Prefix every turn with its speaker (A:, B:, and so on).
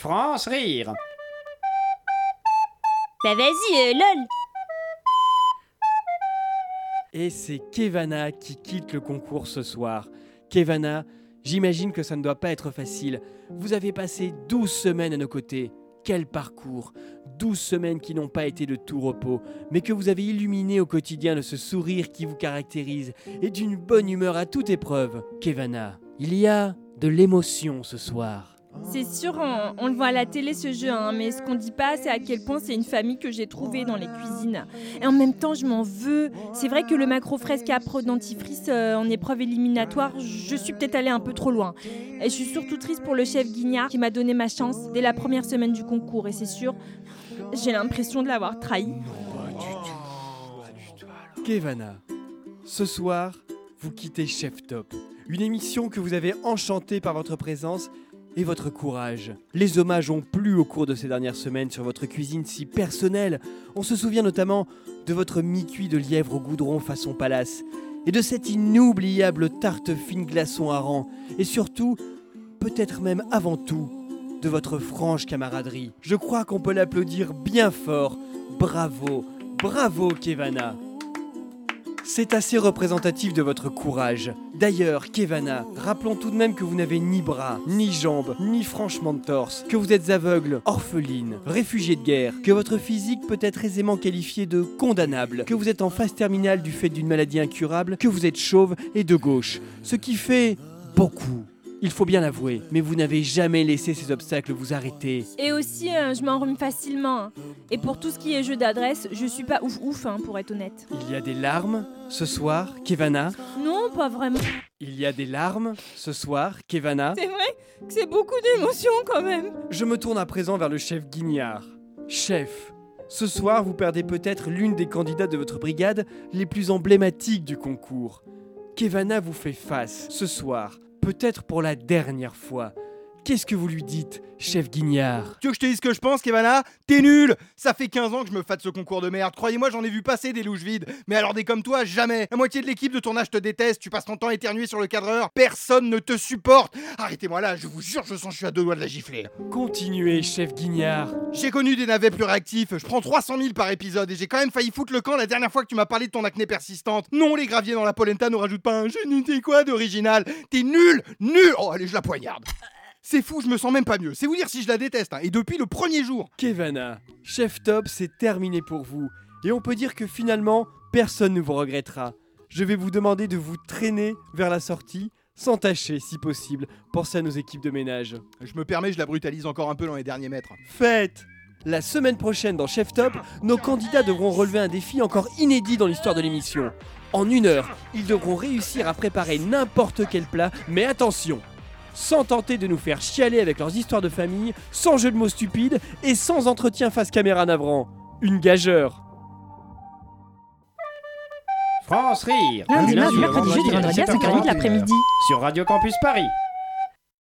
A: France rire.
B: Bah vas-y, euh, lol.
C: Et c'est Kevana qui quitte le concours ce soir. Kevana, j'imagine que ça ne doit pas être facile. Vous avez passé 12 semaines à nos côtés. Quel parcours 12 semaines qui n'ont pas été de tout repos, mais que vous avez illuminé au quotidien de ce sourire qui vous caractérise et d'une bonne humeur à toute épreuve. Kevana, il y a de l'émotion ce soir.
B: C'est sûr, on, le voit à la télé ce jeu, hein, mais ce qu'on dit pas, c'est à quel point c'est une famille que j'ai trouvée dans les cuisines. Et en même temps, je m'en veux. C'est vrai que le macro fresque à dentifrice euh, en épreuve éliminatoire, je suis peut-être allée un peu trop loin. Et je suis surtout triste pour le chef Guignard qui m'a donné ma chance dès la première semaine du concours. Et c'est sûr, j'ai l'impression de l'avoir trahi.
C: Kevana, ce soir, vous quittez Chef Top, une émission que vous avez enchantée par votre présence et votre courage. Les hommages ont plu au cours de ces dernières semaines sur votre cuisine si personnelle. On se souvient notamment de votre mi-cuit de lièvre au goudron façon palace et de cette inoubliable tarte fine glaçon hareng et surtout, peut-être même avant tout, de votre franche camaraderie. Je crois qu'on peut l'applaudir bien fort. Bravo, bravo Kevana. C'est assez représentatif de votre courage. D'ailleurs, Kevana, rappelons tout de même que vous n'avez ni bras, ni jambes, ni franchement de torse, que vous êtes aveugle, orpheline, réfugié de guerre, que votre physique peut être aisément qualifié de condamnable, que vous êtes en phase terminale du fait d'une maladie incurable, que vous êtes chauve et de gauche. Ce qui fait beaucoup. Il faut bien l'avouer, mais vous n'avez jamais laissé ces obstacles vous arrêter.
B: Et aussi, euh, je m'en remets facilement. hein. Et pour tout ce qui est jeu d'adresse, je suis pas ouf ouf, hein, pour être honnête.
C: Il y a des larmes ce soir, Kevana?
B: Non, pas vraiment.
C: Il y a des larmes ce soir, Kevana?
B: C'est vrai que c'est beaucoup d'émotions quand même.
C: Je me tourne à présent vers le chef Guignard. Chef, ce soir vous perdez peut-être l'une des candidates de votre brigade les plus emblématiques du concours. Kevana vous fait face ce soir, peut-être pour la dernière fois. Qu'est-ce que vous lui dites, chef Guignard?
D: Tu veux que je te dise ce que je pense, Kevana? T'es nul Ça fait 15 ans que je me fâte ce concours de merde. Croyez-moi, j'en ai vu passer des louches vides. Mais alors des comme toi, jamais. La moitié de l'équipe de tournage te déteste. Tu passes ton temps à éternuer sur le cadreur. Personne ne te supporte. Arrêtez-moi là, je vous jure, je sens que je suis à deux doigts de la gifler.
C: Continuez, chef Guignard.
D: J'ai connu des navets plus réactifs. Je prends 300 000 par épisode et j'ai quand même failli foutre le camp la dernière fois que tu m'as parlé de ton acné persistante. Non, les graviers dans la polenta ne rajoutent pas un je ne sais quoi d'original? T'es nul, nul. Oh, allez, je la poignarde. C'est fou, je me sens même pas mieux. C'est vous dire si je la déteste. hein. Et depuis le premier jour.
C: Kevana, chef top, c'est terminé pour vous. Et on peut dire que finalement, personne ne vous regrettera. Je vais vous demander de vous traîner vers la sortie, sans tâcher si possible. Pensez à nos équipes de ménage.
D: Je me permets, je la brutalise encore un peu dans les derniers mètres.
C: Faites La semaine prochaine dans Chef Top, nos candidats devront relever un défi encore inédit dans l'histoire de l'émission. En une heure, ils devront réussir à préparer n'importe quel plat, mais attention sans tenter de nous faire chialer avec leurs histoires de famille, sans jeu de mots stupides et sans entretien face caméra navrant. Une gageure.
A: France rire.
B: Lundi,
A: Du
B: mardi, mercredi, jeudi, vendredi à 5h30 de
A: 7h40,
B: l'après-midi.
A: Sur Radio Campus Paris.